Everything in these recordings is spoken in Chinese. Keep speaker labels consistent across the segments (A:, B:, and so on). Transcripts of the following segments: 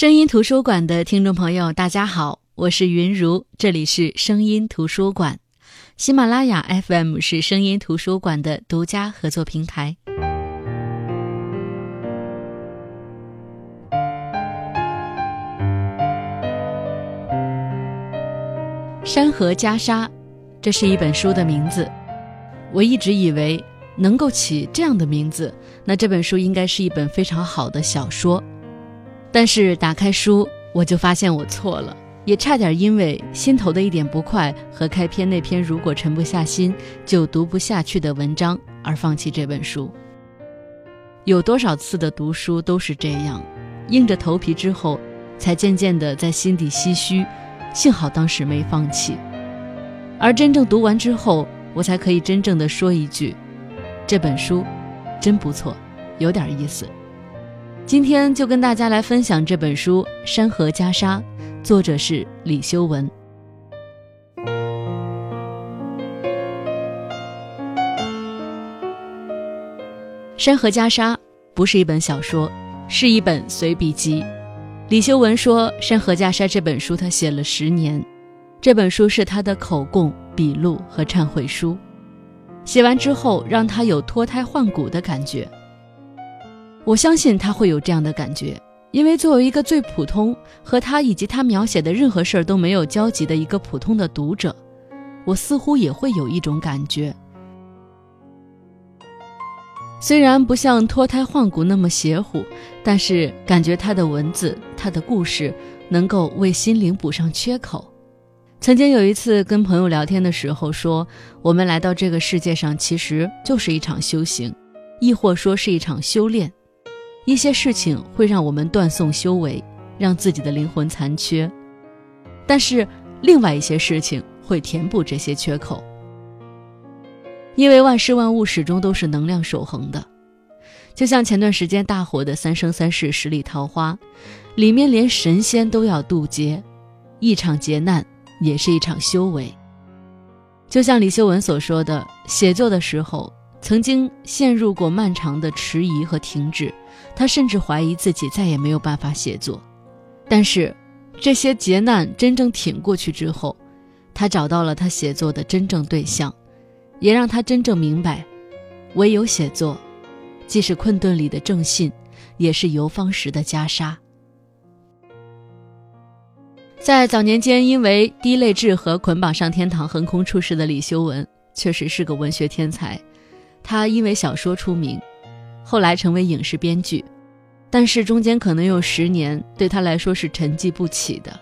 A: 声音图书馆的听众朋友，大家好，我是云如，这里是声音图书馆。喜马拉雅 FM 是声音图书馆的独家合作平台。山河袈裟，这是一本书的名字。我一直以为能够起这样的名字，那这本书应该是一本非常好的小说。但是打开书，我就发现我错了，也差点因为心头的一点不快和开篇那篇如果沉不下心就读不下去的文章而放弃这本书。有多少次的读书都是这样，硬着头皮之后，才渐渐的在心底唏嘘，幸好当时没放弃。而真正读完之后，我才可以真正的说一句，这本书真不错，有点意思。今天就跟大家来分享这本书《山河袈裟》，作者是李修文。《山河袈裟》不是一本小说，是一本随笔集。李修文说，《山河袈裟》这本书他写了十年，这本书是他的口供、笔录和忏悔书。写完之后，让他有脱胎换骨的感觉。我相信他会有这样的感觉，因为作为一个最普通和他以及他描写的任何事儿都没有交集的一个普通的读者，我似乎也会有一种感觉。虽然不像脱胎换骨那么邪乎，但是感觉他的文字、他的故事能够为心灵补上缺口。曾经有一次跟朋友聊天的时候说，我们来到这个世界上其实就是一场修行，亦或说是一场修炼。一些事情会让我们断送修为，让自己的灵魂残缺，但是另外一些事情会填补这些缺口。因为万事万物始终都是能量守恒的，就像前段时间大火的《三生三世十里桃花》，里面连神仙都要渡劫，一场劫难也是一场修为。就像李修文所说的，写作的时候。曾经陷入过漫长的迟疑和停滞，他甚至怀疑自己再也没有办法写作。但是，这些劫难真正挺过去之后，他找到了他写作的真正对象，也让他真正明白，唯有写作，既是困顿里的正信，也是游方时的袈裟。在早年间，因为低类质和捆绑上天堂横空出世的李修文，确实是个文学天才。他因为小说出名，后来成为影视编剧，但是中间可能有十年对他来说是沉寂不起的。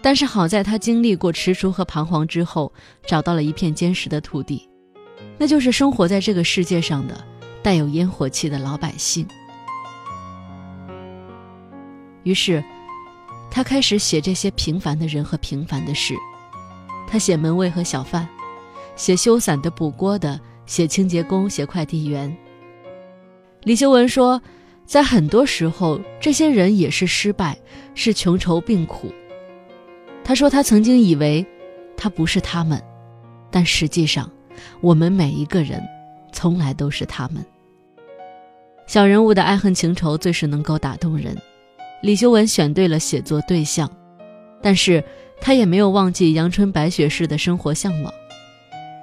A: 但是好在他经历过踟蹰和彷徨之后，找到了一片坚实的土地，那就是生活在这个世界上的带有烟火气的老百姓。于是，他开始写这些平凡的人和平凡的事。他写门卫和小贩，写修伞的、补锅的。写清洁工，写快递员。李修文说，在很多时候，这些人也是失败，是穷愁病苦。他说，他曾经以为他不是他们，但实际上，我们每一个人，从来都是他们。小人物的爱恨情仇最是能够打动人。李修文选对了写作对象，但是他也没有忘记阳春白雪式的生活向往。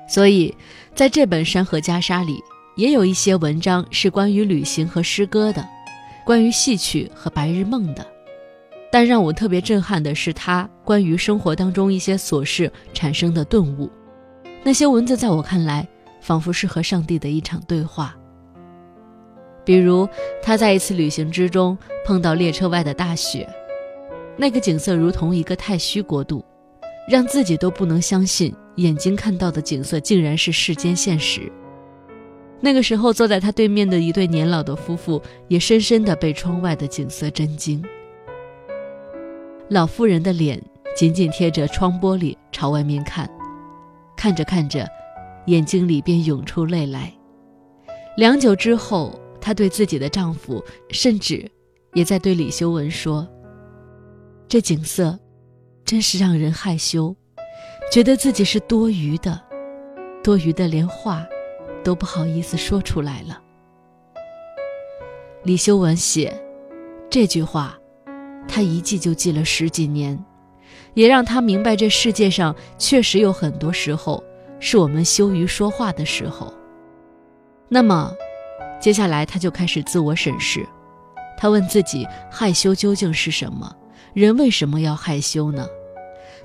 A: 所以，在这本《山河袈裟》里，也有一些文章是关于旅行和诗歌的，关于戏曲和白日梦的。但让我特别震撼的是，他关于生活当中一些琐事产生的顿悟。那些文字在我看来，仿佛是和上帝的一场对话。比如，他在一次旅行之中碰到列车外的大雪，那个景色如同一个太虚国度，让自己都不能相信。眼睛看到的景色竟然是世间现实。那个时候，坐在他对面的一对年老的夫妇也深深地被窗外的景色震惊。老妇人的脸紧紧贴着窗玻璃朝外面看，看着看着，眼睛里便涌出泪来。良久之后，她对自己的丈夫，甚至也在对李修文说：“这景色，真是让人害羞。”觉得自己是多余的，多余的连话都不好意思说出来了。李修文写这句话，他一记就记了十几年，也让他明白这世界上确实有很多时候是我们羞于说话的时候。那么，接下来他就开始自我审视，他问自己：害羞究竟是什么？人为什么要害羞呢？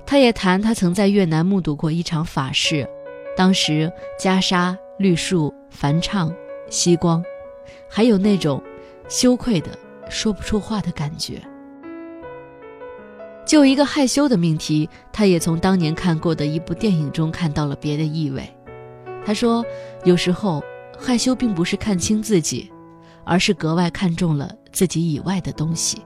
A: 他也谈他曾在越南目睹过一场法事，当时袈裟、绿树、繁唱、息光，还有那种羞愧的说不出话的感觉。就一个害羞的命题，他也从当年看过的一部电影中看到了别的意味。他说：“有时候害羞并不是看清自己，而是格外看重了自己以外的东西。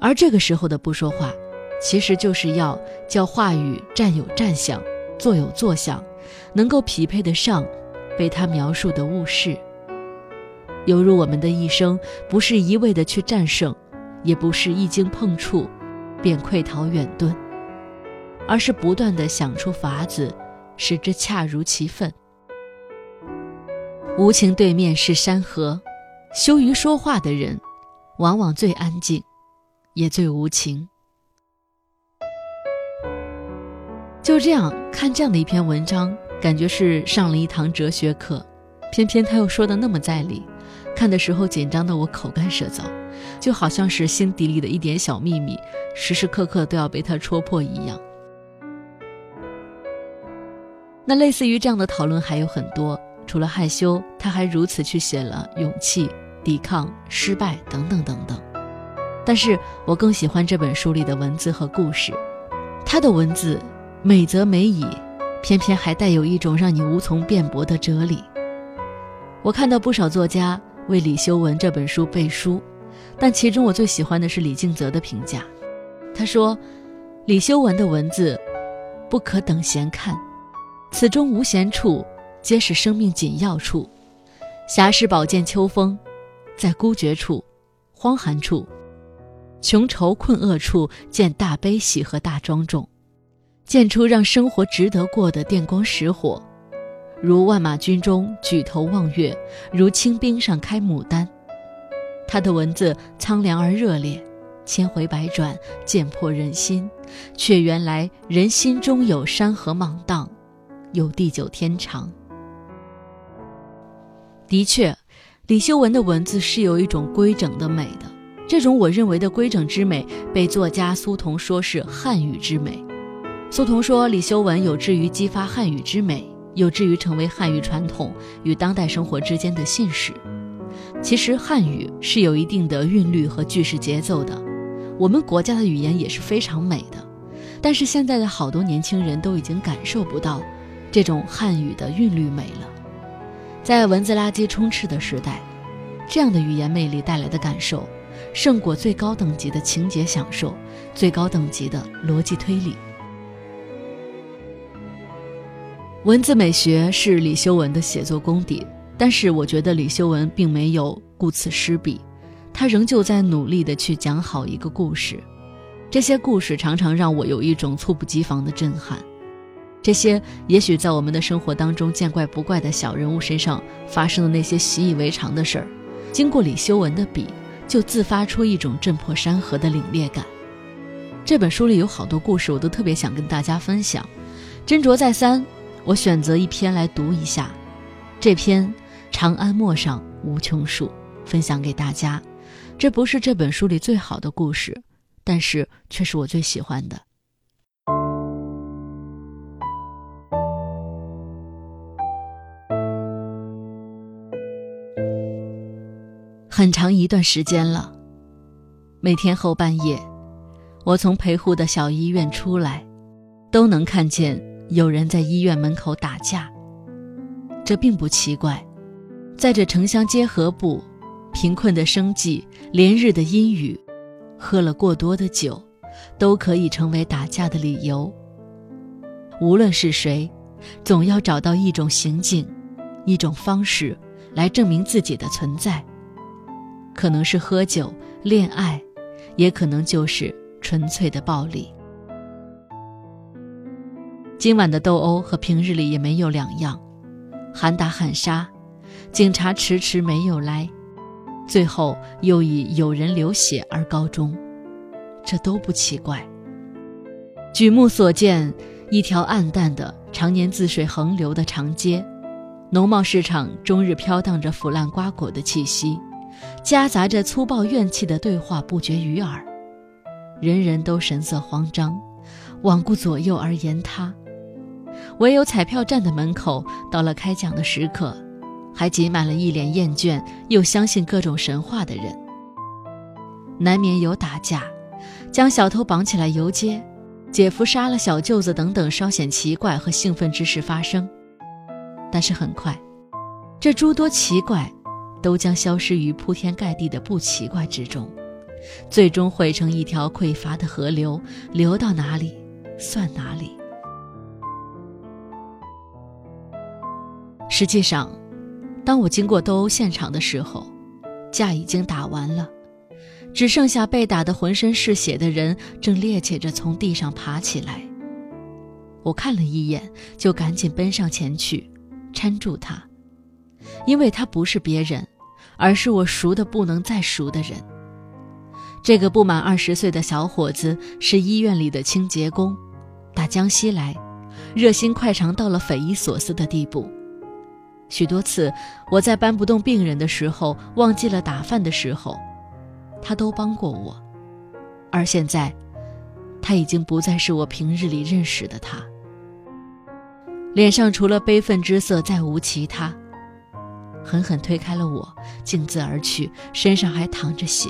A: 而这个时候的不说话。”其实就是要叫话语站有站相，坐有坐相，能够匹配得上被他描述的物事。犹如我们的一生，不是一味的去战胜，也不是一经碰触便溃逃远遁，而是不断的想出法子，使之恰如其分。无情对面是山河，羞于说话的人，往往最安静，也最无情。就这样看这样的一篇文章，感觉是上了一堂哲学课，偏偏他又说的那么在理，看的时候紧张的我口干舌燥，就好像是心底里的一点小秘密，时时刻刻都要被他戳破一样。那类似于这样的讨论还有很多，除了害羞，他还如此去写了勇气、抵抗、失败等等等等。但是我更喜欢这本书里的文字和故事，他的文字。美则美矣，偏偏还带有一种让你无从辩驳的哲理。我看到不少作家为李修文这本书背书，但其中我最喜欢的是李敬泽的评价。他说：“李修文的文字，不可等闲看，此中无闲处，皆是生命紧要处。侠士宝剑秋风，在孤绝处、荒寒处、穷愁困厄处，见大悲喜和大庄重。”见出让生活值得过的电光石火，如万马军中举头望月，如清冰上开牡丹。他的文字苍凉而热烈，千回百转，剑破人心，却原来人心中有山河莽荡，有地久天长。的确，李修文的文字是有一种规整的美的，这种我认为的规整之美，被作家苏童说是汉语之美。苏童说：“李修文有志于激发汉语之美，有志于成为汉语传统与当代生活之间的信使。其实汉语是有一定的韵律和句式节奏的，我们国家的语言也是非常美的。但是现在的好多年轻人都已经感受不到这种汉语的韵律美了。在文字垃圾充斥的时代，这样的语言魅力带来的感受，胜过最高等级的情节享受，最高等级的逻辑推理。”文字美学是李修文的写作功底，但是我觉得李修文并没有顾此失彼，他仍旧在努力的去讲好一个故事。这些故事常常让我有一种猝不及防的震撼。这些也许在我们的生活当中见怪不怪的小人物身上发生的那些习以为常的事儿，经过李修文的笔，就自发出一种震破山河的凛冽感。这本书里有好多故事，我都特别想跟大家分享，斟酌再三。我选择一篇来读一下，这篇《长安陌上无穷树》，分享给大家。这不是这本书里最好的故事，但是却是我最喜欢的。很长一段时间了，每天后半夜，我从陪护的小医院出来，都能看见。有人在医院门口打架，这并不奇怪。在这城乡结合部，贫困的生计、连日的阴雨，喝了过多的酒，都可以成为打架的理由。无论是谁，总要找到一种行径、一种方式来证明自己的存在。可能是喝酒、恋爱，也可能就是纯粹的暴力。今晚的斗殴和平日里也没有两样，喊打喊杀，警察迟迟没有来，最后又以有人流血而告终。这都不奇怪。举目所见，一条暗淡的、常年自水横流的长街，农贸市场终日飘荡着腐烂瓜果的气息，夹杂着粗暴怨气的对话不绝于耳，人人都神色慌张，罔顾左右而言他。唯有彩票站的门口，到了开奖的时刻，还挤满了一脸厌倦又相信各种神话的人。难免有打架，将小偷绑起来游街，姐夫杀了小舅子等等稍显奇怪和兴奋之事发生。但是很快，这诸多奇怪，都将消失于铺天盖地的不奇怪之中，最终汇成一条匮乏的河流，流到哪里算哪里。实际上，当我经过斗殴现场的时候，架已经打完了，只剩下被打得浑身是血的人正趔趄着从地上爬起来。我看了一眼，就赶紧奔上前去，搀住他，因为他不是别人，而是我熟的不能再熟的人。这个不满二十岁的小伙子是医院里的清洁工，打江西来，热心快肠到了匪夷所思的地步。许多次，我在搬不动病人的时候，忘记了打饭的时候，他都帮过我。而现在，他已经不再是我平日里认识的他。脸上除了悲愤之色，再无其他。狠狠推开了我，径自而去，身上还淌着血，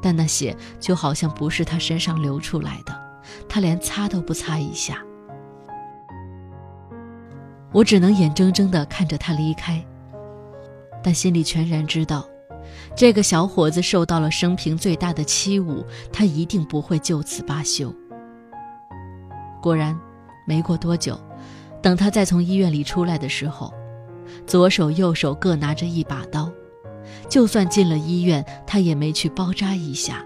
A: 但那血就好像不是他身上流出来的，他连擦都不擦一下。我只能眼睁睁地看着他离开，但心里全然知道，这个小伙子受到了生平最大的欺侮，他一定不会就此罢休。果然，没过多久，等他再从医院里出来的时候，左手右手各拿着一把刀，就算进了医院，他也没去包扎一下。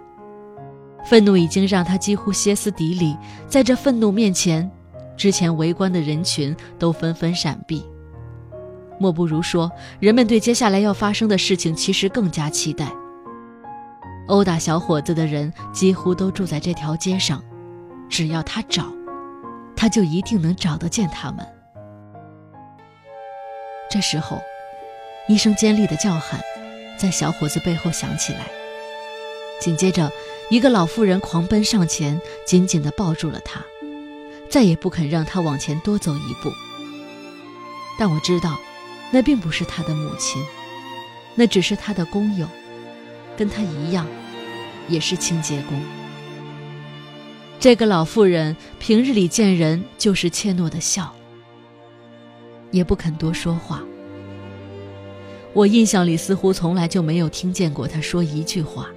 A: 愤怒已经让他几乎歇斯底里，在这愤怒面前。之前围观的人群都纷纷闪避。莫不如说，人们对接下来要发生的事情其实更加期待。殴打小伙子的人几乎都住在这条街上，只要他找，他就一定能找得见他们。这时候，一声尖利的叫喊在小伙子背后响起来，紧接着，一个老妇人狂奔上前，紧紧地抱住了他。再也不肯让他往前多走一步。但我知道，那并不是他的母亲，那只是他的工友，跟他一样，也是清洁工。这个老妇人平日里见人就是怯懦的笑，也不肯多说话。我印象里似乎从来就没有听见过他说一句话。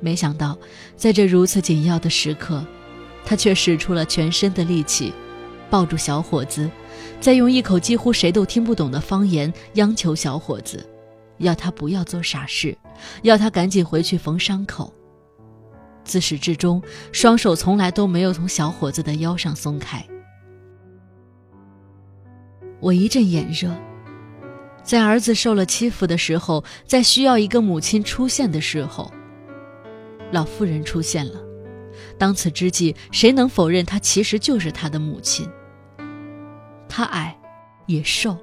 A: 没想到，在这如此紧要的时刻。他却使出了全身的力气，抱住小伙子，再用一口几乎谁都听不懂的方言央求小伙子，要他不要做傻事，要他赶紧回去缝伤口。自始至终，双手从来都没有从小伙子的腰上松开。我一阵眼热，在儿子受了欺负的时候，在需要一个母亲出现的时候，老妇人出现了。当此之际，谁能否认她其实就是他的母亲？他矮，也瘦，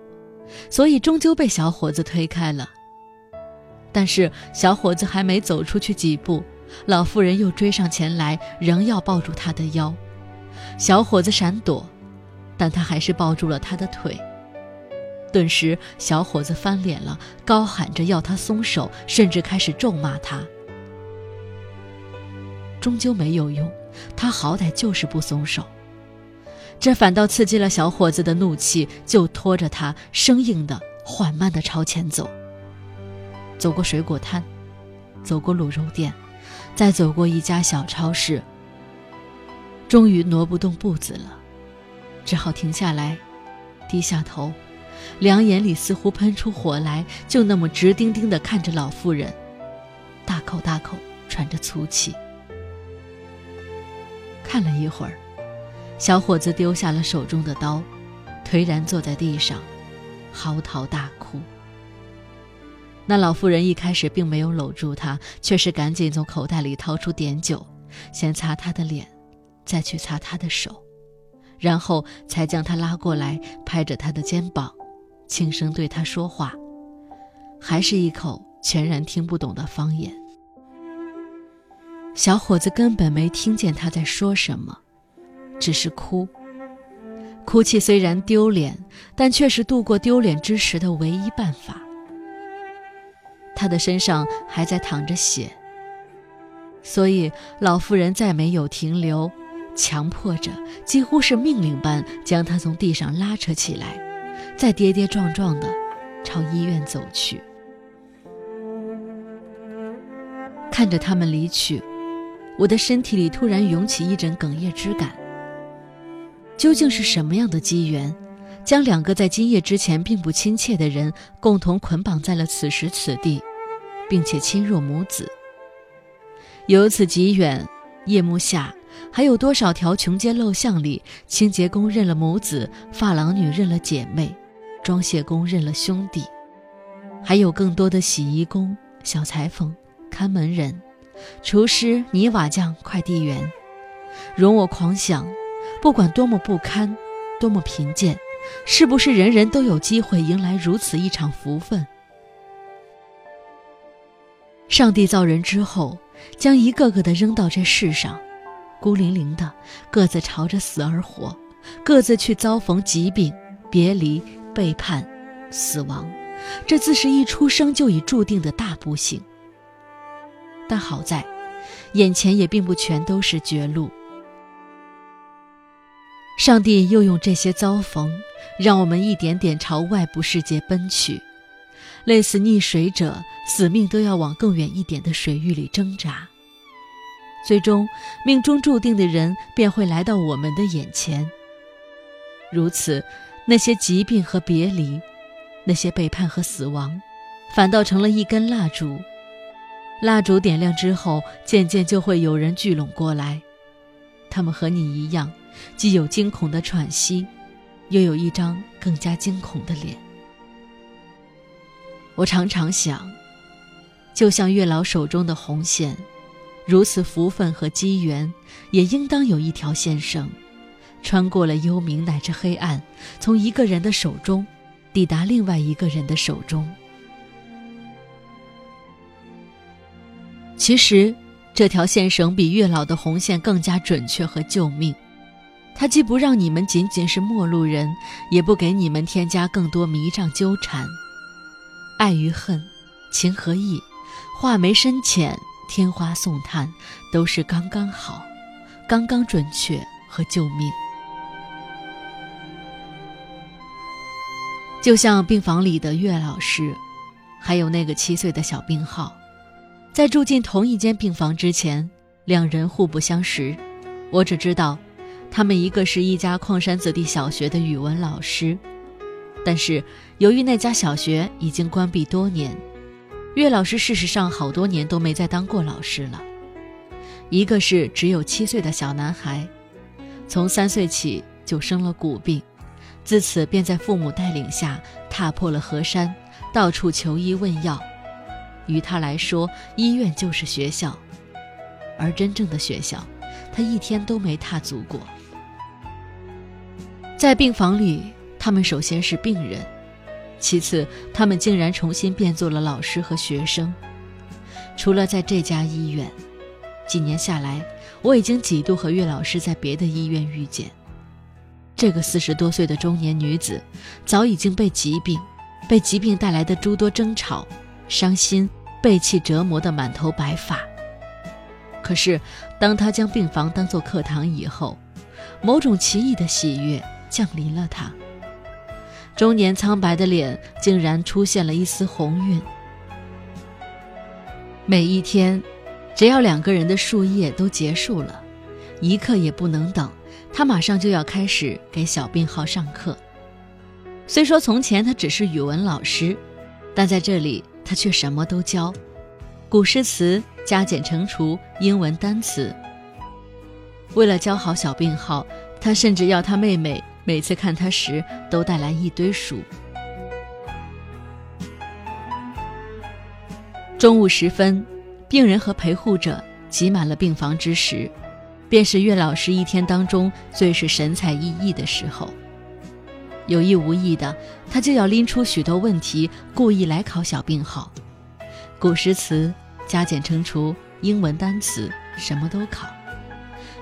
A: 所以终究被小伙子推开了。但是小伙子还没走出去几步，老妇人又追上前来，仍要抱住他的腰。小伙子闪躲，但他还是抱住了他的腿。顿时，小伙子翻脸了，高喊着要他松手，甚至开始咒骂他。终究没有用，他好歹就是不松手，这反倒刺激了小伙子的怒气，就拖着他生硬的、缓慢的朝前走。走过水果摊，走过卤肉店，再走过一家小超市，终于挪不动步子了，只好停下来，低下头，两眼里似乎喷出火来，就那么直盯盯地看着老妇人，大口大口喘着粗气。看了一会儿，小伙子丢下了手中的刀，颓然坐在地上，嚎啕大哭。那老妇人一开始并没有搂住他，却是赶紧从口袋里掏出碘酒，先擦他的脸，再去擦他的手，然后才将他拉过来，拍着他的肩膀，轻声对他说话，还是一口全然听不懂的方言。小伙子根本没听见他在说什么，只是哭。哭泣虽然丢脸，但却是度过丢脸之时的唯一办法。他的身上还在淌着血，所以老妇人再没有停留，强迫着，几乎是命令般将他从地上拉扯起来，再跌跌撞撞的朝医院走去。看着他们离去，我的身体里突然涌起一阵哽咽之感。究竟是什么样的机缘，将两个在今夜之前并不亲切的人共同捆绑在了此时此地，并且亲若母子？由此极远，夜幕下还有多少条穷街陋巷里，清洁工认了母子，发廊女认了姐妹，装卸工认了兄弟，还有更多的洗衣工、小裁缝、看门人、厨师、泥瓦匠、快递员，容我狂想。不管多么不堪，多么贫贱，是不是人人都有机会迎来如此一场福分？上帝造人之后，将一个个的扔到这世上，孤零零的，各自朝着死而活，各自去遭逢疾病、别离、背叛、死亡，这自是一出生就已注定的大不幸。但好在，眼前也并不全都是绝路。上帝又用这些遭逢，让我们一点点朝外部世界奔去，类似溺水者，死命都要往更远一点的水域里挣扎。最终，命中注定的人便会来到我们的眼前。如此，那些疾病和别离，那些背叛和死亡，反倒成了一根蜡烛。蜡烛点亮之后，渐渐就会有人聚拢过来，他们和你一样。既有惊恐的喘息，又有一张更加惊恐的脸。我常常想，就像月老手中的红线，如此福分和机缘，也应当有一条线绳，穿过了幽冥乃至黑暗，从一个人的手中，抵达另外一个人的手中。其实，这条线绳比月老的红线更加准确和救命。它既不让你们仅仅是陌路人，也不给你们添加更多迷障纠缠。爱与恨，情和义，画眉深浅，天花送炭，都是刚刚好，刚刚准确和救命。就像病房里的岳老师，还有那个七岁的小病号，在住进同一间病房之前，两人互不相识。我只知道。他们一个是一家矿山子弟小学的语文老师，但是由于那家小学已经关闭多年，岳老师事实上好多年都没再当过老师了。一个是只有七岁的小男孩，从三岁起就生了骨病，自此便在父母带领下踏破了河山，到处求医问药。于他来说，医院就是学校，而真正的学校，他一天都没踏足过。在病房里，他们首先是病人，其次，他们竟然重新变做了老师和学生。除了在这家医院，几年下来，我已经几度和岳老师在别的医院遇见。这个四十多岁的中年女子，早已经被疾病、被疾病带来的诸多争吵、伤心、被气折磨的满头白发。可是，当他将病房当作课堂以后，某种奇异的喜悦。降临了他，中年苍白的脸竟然出现了一丝红晕。每一天，只要两个人的树叶都结束了，一刻也不能等，他马上就要开始给小病号上课。虽说从前他只是语文老师，但在这里他却什么都教：古诗词、加减乘除、英文单词。为了教好小病号，他甚至要他妹妹。每次看他时，都带来一堆书。中午时分，病人和陪护者挤满了病房之时，便是岳老师一天当中最是神采奕奕的时候。有意无意的，他就要拎出许多问题，故意来考小病号，古诗词、加减乘除、英文单词，什么都考。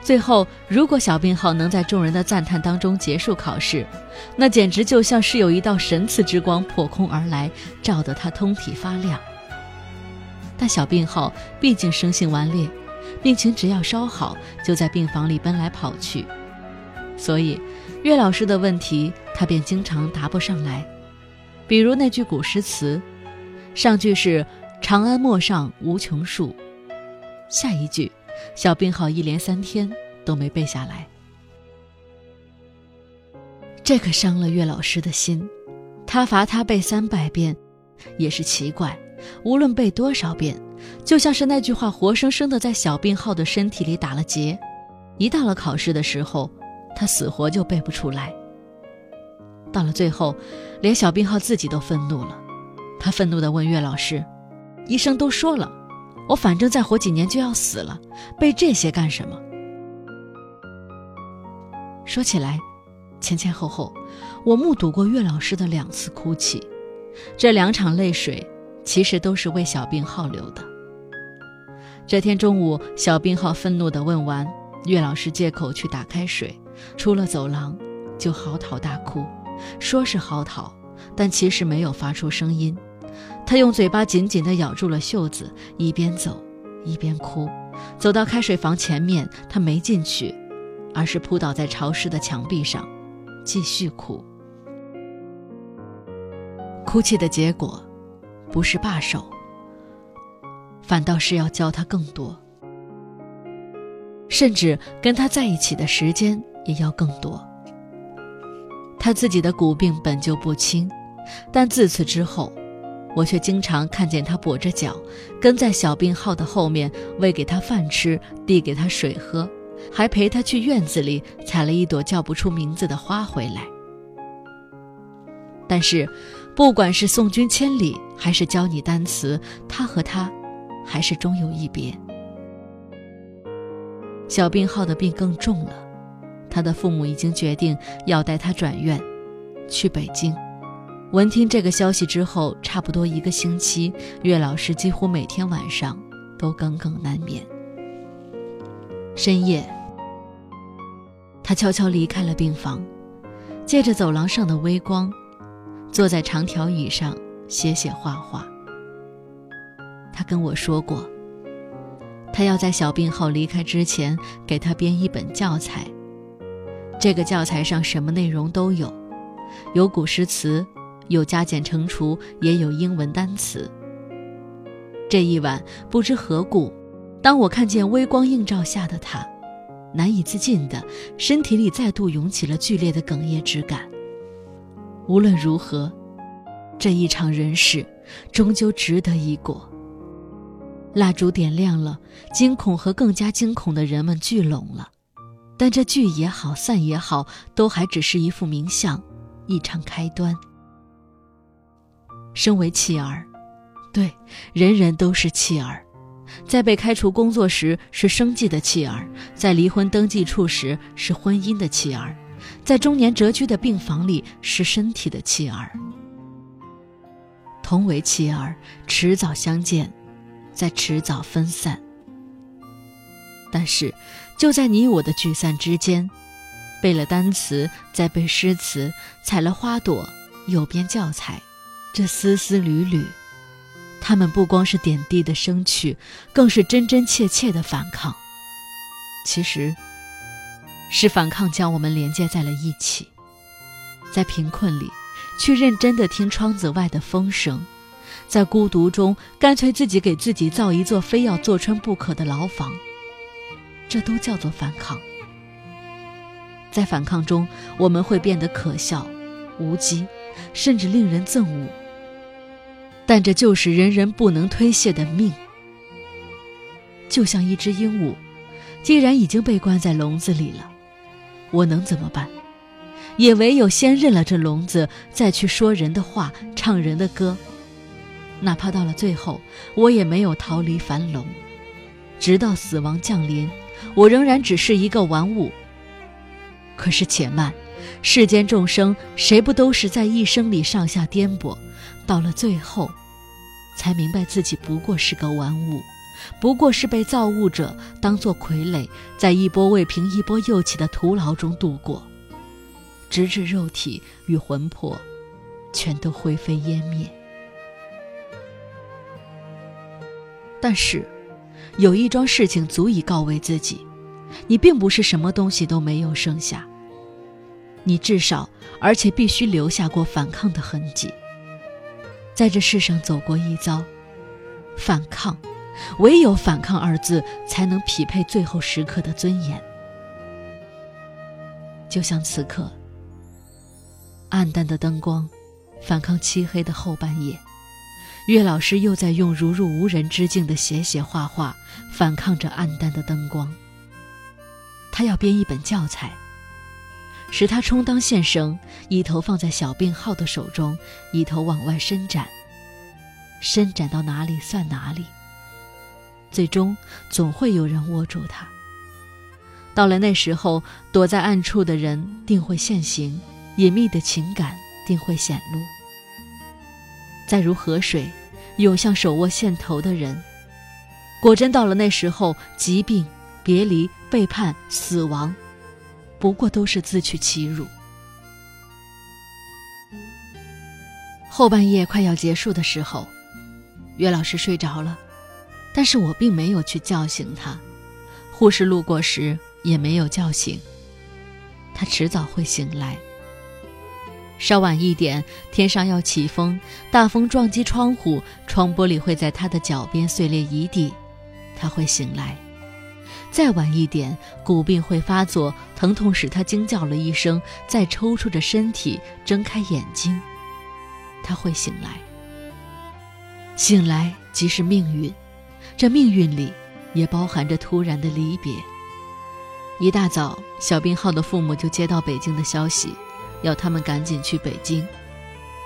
A: 最后，如果小病号能在众人的赞叹当中结束考试，那简直就像是有一道神赐之光破空而来，照得他通体发亮。但小病号毕竟生性顽劣，病情只要稍好，就在病房里奔来跑去，所以岳老师的问题他便经常答不上来。比如那句古诗词，上句是“长安陌上无穷树”，下一句。小病号一连三天都没背下来，这可伤了岳老师的心。他罚他背三百遍，也是奇怪。无论背多少遍，就像是那句话活生生的在小病号的身体里打了结。一到了考试的时候，他死活就背不出来。到了最后，连小病号自己都愤怒了。他愤怒地问岳老师：“医生都说了。”我反正再活几年就要死了，背这些干什么？说起来，前前后后，我目睹过岳老师的两次哭泣，这两场泪水其实都是为小病号流的。这天中午，小病号愤怒地问完，岳老师借口去打开水，出了走廊就嚎啕大哭，说是嚎啕，但其实没有发出声音。他用嘴巴紧紧地咬住了袖子，一边走一边哭。走到开水房前面，他没进去，而是扑倒在潮湿的墙壁上，继续哭。哭泣的结果，不是罢手，反倒是要教他更多，甚至跟他在一起的时间也要更多。他自己的骨病本就不轻，但自此之后。我却经常看见他跛着脚，跟在小病号的后面，喂给他饭吃，递给他水喝，还陪他去院子里采了一朵叫不出名字的花回来。但是，不管是送君千里，还是教你单词，他和他，还是终有一别。小病号的病更重了，他的父母已经决定要带他转院，去北京。闻听这个消息之后，差不多一个星期，岳老师几乎每天晚上都耿耿难眠。深夜，他悄悄离开了病房，借着走廊上的微光，坐在长条椅上写写画画。他跟我说过，他要在小病号离开之前给他编一本教材，这个教材上什么内容都有，有古诗词。有加减乘除，也有英文单词。这一晚，不知何故，当我看见微光映照下的他，难以自禁的身体里再度涌起了剧烈的哽咽之感。无论如何，这一场人世，终究值得一过。蜡烛点亮了，惊恐和更加惊恐的人们聚拢了，但这聚也好，散也好，都还只是一副名相，一场开端。身为弃儿，对，人人都是弃儿。在被开除工作时是生计的弃儿，在离婚登记处时是婚姻的弃儿，在中年蛰居的病房里是身体的弃儿。同为弃儿，迟早相见，再迟早分散。但是，就在你我的聚散之间，背了单词，再背诗词，采了花朵，又编教材。这丝丝缕缕，他们不光是点滴的生趣，更是真真切切的反抗。其实，是反抗将我们连接在了一起，在贫困里，去认真的听窗子外的风声，在孤独中，干脆自己给自己造一座非要坐穿不可的牢房。这都叫做反抗。在反抗中，我们会变得可笑、无稽，甚至令人憎恶。但这就是人人不能推卸的命。就像一只鹦鹉，既然已经被关在笼子里了，我能怎么办？也唯有先认了这笼子，再去说人的话，唱人的歌。哪怕到了最后，我也没有逃离樊笼。直到死亡降临，我仍然只是一个玩物。可是且慢，世间众生谁不都是在一生里上下颠簸，到了最后，才明白自己不过是个玩物，不过是被造物者当作傀儡，在一波未平一波又起的徒劳中度过，直至肉体与魂魄全都灰飞烟灭。但是，有一桩事情足以告慰自己：你并不是什么东西都没有剩下。你至少，而且必须留下过反抗的痕迹，在这世上走过一遭。反抗，唯有“反抗”二字，才能匹配最后时刻的尊严。就像此刻，暗淡的灯光，反抗漆黑的后半夜。岳老师又在用如入无人之境的写写画画，反抗着暗淡的灯光。他要编一本教材，使他充当线绳，一头放在小病号的手中，一头往外伸展，伸展到哪里算哪里。最终总会有人握住他。到了那时候，躲在暗处的人定会现形，隐秘的情感定会显露。再如河水，涌向手握线头的人。果真到了那时候，疾病、别离、背叛、死亡，不过都是自取其辱。后半夜快要结束的时候，岳老师睡着了，但是我并没有去叫醒他。护士路过时也没有叫醒。他迟早会醒来。稍晚一点，天上要起风，大风撞击窗户，窗玻璃会在他的脚边碎裂一地，他会醒来。再晚一点，骨病会发作，疼痛使他惊叫了一声，再抽搐着身体睁开眼睛，他会醒来。醒来即是命运，这命运里也包含着突然的离别。一大早，小病号的父母就接到北京的消息。要他们赶紧去北京，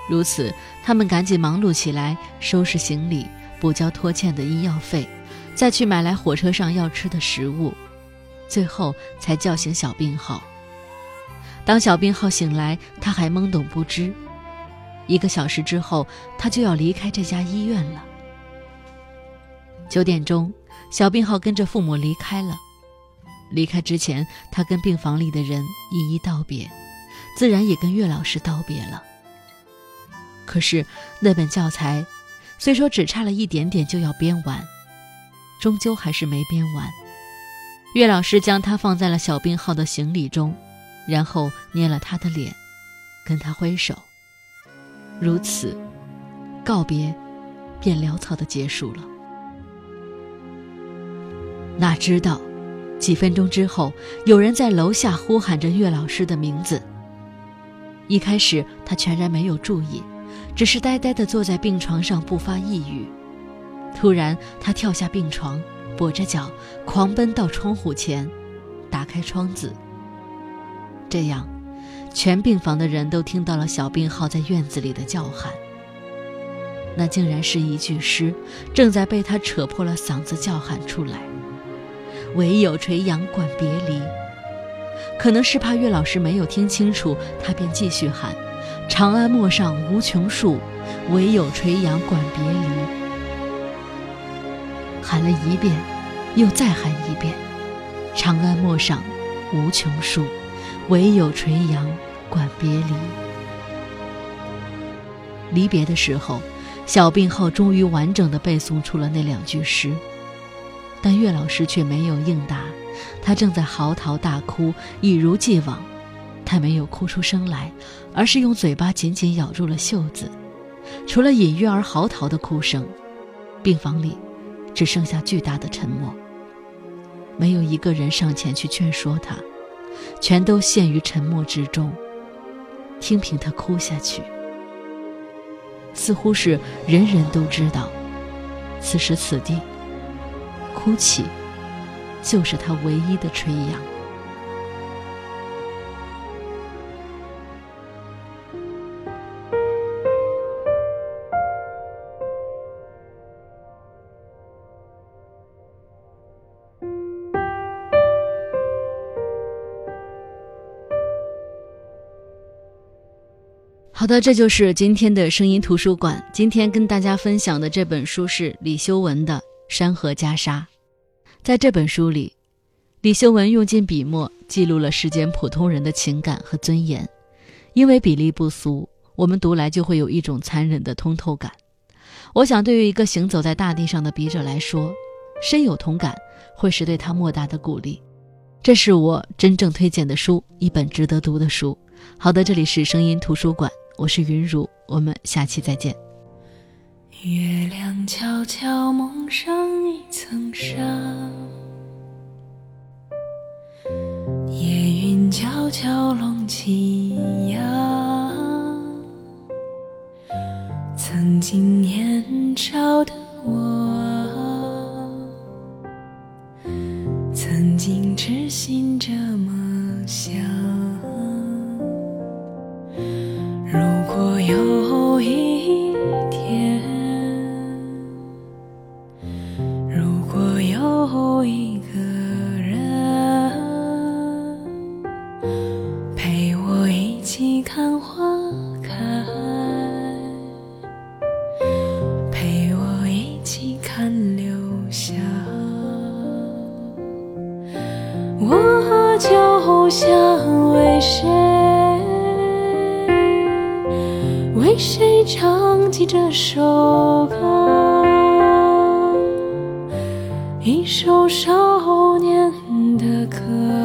A: 如此，他们赶紧忙碌起来，收拾行李，补交拖欠的医药费，再去买来火车上要吃的食物，最后才叫醒小病号。当小病号醒来，他还懵懂不知。一个小时之后，他就要离开这家医院了。九点钟，小病号跟着父母离开了。离开之前，他跟病房里的人一一道别。自然也跟岳老师道别了。可是那本教材，虽说只差了一点点就要编完，终究还是没编完。岳老师将它放在了小病号的行李中，然后捏了他的脸，跟他挥手。如此，告别便潦草的结束了。哪知道，几分钟之后，有人在楼下呼喊着岳老师的名字。一开始他全然没有注意，只是呆呆地坐在病床上不发一语。突然，他跳下病床，跛着脚狂奔到窗户前，打开窗子。这样，全病房的人都听到了小病号在院子里的叫喊。那竟然是一句诗，正在被他扯破了嗓子叫喊出来：“唯有垂杨管别离。”可能是怕岳老师没有听清楚，他便继续喊：“长安陌上无穷树，唯有垂杨管别离。”喊了一遍，又再喊一遍：“长安陌上无穷树，唯有垂杨管别离。”离别的时候，小病号终于完整的背诵出了那两句诗，但岳老师却没有应答。他正在嚎啕大哭，一如既往，他没有哭出声来，而是用嘴巴紧紧咬住了袖子。除了隐约而嚎啕的哭声，病房里只剩下巨大的沉默。没有一个人上前去劝说他，全都陷于沉默之中，听凭他哭下去。似乎是人人都知道，此时此地，哭泣。就是他唯一的垂杨好的这就是今天的声音图书馆。今天跟大家分享的这本书是李修文的山河袈裟。在这本书里，李修文用尽笔墨记录了世间普通人的情感和尊严。因为比例不俗，我们读来就会有一种残忍的通透感。我想，对于一个行走在大地上的笔者来说，深有同感，会是对他莫大的鼓励。这是我真正推荐的书，一本值得读的书。好的，这里是声音图书馆。我是云如，我们下期再见。
B: 月亮悄悄蒙上一层纱，夜云悄悄拢起呀。曾经年少的我，曾经痴心这么想。如果有一有一个人陪我一起看花开，陪我一起看流霞，我就想为谁。为谁唱起这首歌？一首少年的歌。